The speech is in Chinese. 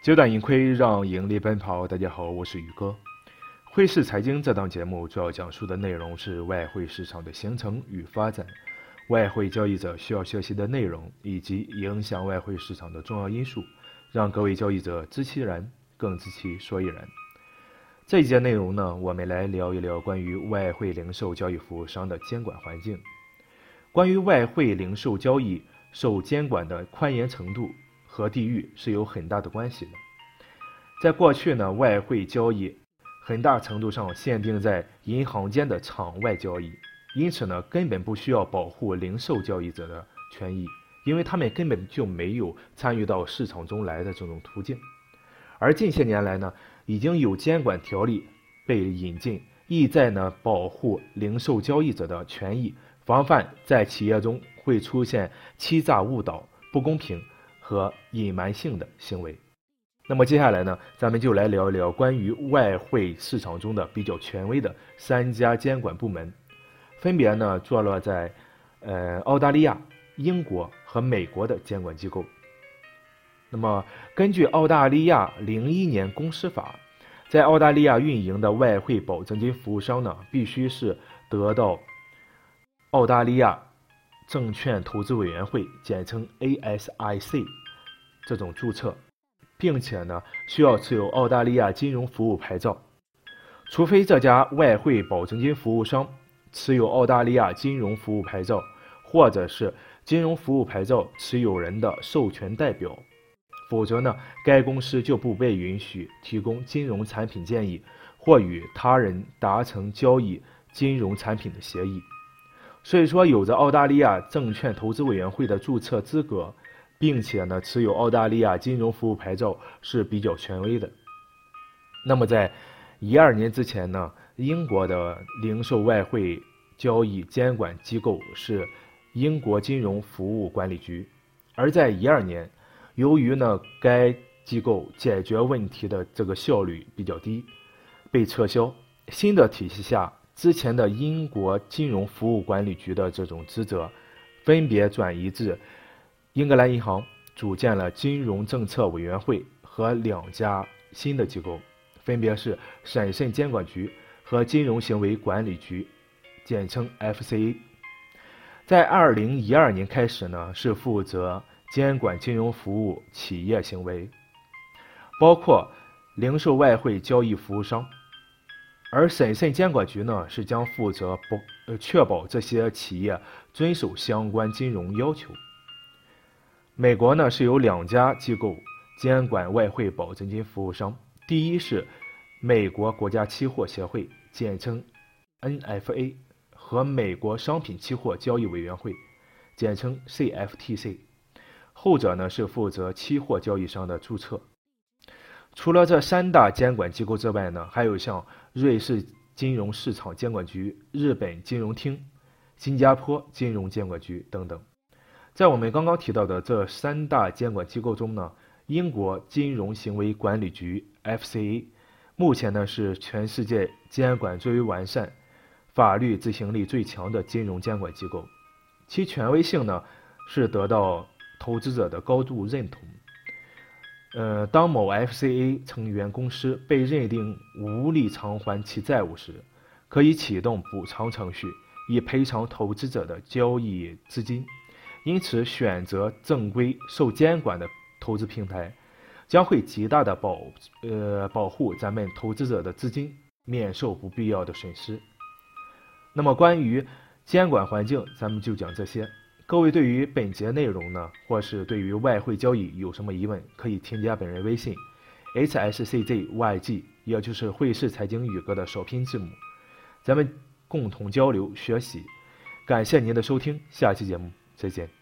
九短盈亏，让盈利奔跑。大家好，我是宇哥。汇市财经这档节目主要讲述的内容是外汇市场的形成与发展，外汇交易者需要学习的内容以及影响外汇市场的重要因素，让各位交易者知其然，更知其所以然。这一节内容呢，我们来聊一聊关于外汇零售交易服务商的监管环境。关于外汇零售交易受监管的宽严程度。和地域是有很大的关系的。在过去呢，外汇交易很大程度上限定在银行间的场外交易，因此呢，根本不需要保护零售交易者的权益，因为他们根本就没有参与到市场中来的这种途径。而近些年来呢，已经有监管条例被引进，意在呢保护零售交易者的权益，防范在企业中会出现欺诈、误导、不公平。和隐瞒性的行为。那么接下来呢，咱们就来聊一聊关于外汇市场中的比较权威的三家监管部门，分别呢坐落在呃澳大利亚、英国和美国的监管机构。那么根据澳大利亚零一年公司法，在澳大利亚运营的外汇保证金服务商呢，必须是得到澳大利亚。证券投资委员会简称 ASIC 这种注册，并且呢需要持有澳大利亚金融服务牌照，除非这家外汇保证金服务商持有澳大利亚金融服务牌照，或者是金融服务牌照持有人的授权代表，否则呢该公司就不被允许提供金融产品建议或与他人达成交易金融产品的协议。所以说，有着澳大利亚证券投资委员会的注册资格，并且呢持有澳大利亚金融服务牌照是比较权威的。那么在一二年之前呢，英国的零售外汇交易监管机构是英国金融服务管理局，而在一二年，由于呢该机构解决问题的这个效率比较低，被撤销。新的体系下。之前的英国金融服务管理局的这种职责，分别转移至英格兰银行，组建了金融政策委员会和两家新的机构，分别是审慎监管局和金融行为管理局，简称 FCA。在二零一二年开始呢，是负责监管金融服务企业行为，包括零售外汇交易服务商。而审慎监管局呢，是将负责不呃确保这些企业遵守相关金融要求。美国呢是有两家机构监管外汇保证金服务商，第一是美国国家期货协会，简称 NFA，和美国商品期货交易委员会，简称 CFTC，后者呢是负责期货交易商的注册。除了这三大监管机构之外呢，还有像瑞士金融市场监管局、日本金融厅、新加坡金融监管局等等。在我们刚刚提到的这三大监管机构中呢，英国金融行为管理局 （FCA） 目前呢是全世界监管最为完善、法律执行力最强的金融监管机构，其权威性呢是得到投资者的高度认同。呃，当某 FCA 成员公司被认定无力偿还其债务时，可以启动补偿程序，以赔偿投资者的交易资金。因此，选择正规、受监管的投资平台，将会极大的保呃保护咱们投资者的资金免受不必要的损失。那么，关于监管环境，咱们就讲这些。各位对于本节内容呢，或是对于外汇交易有什么疑问，可以添加本人微信，hsczyg，也就是汇市财经宇哥的首拼字母，咱们共同交流学习。感谢您的收听，下期节目再见。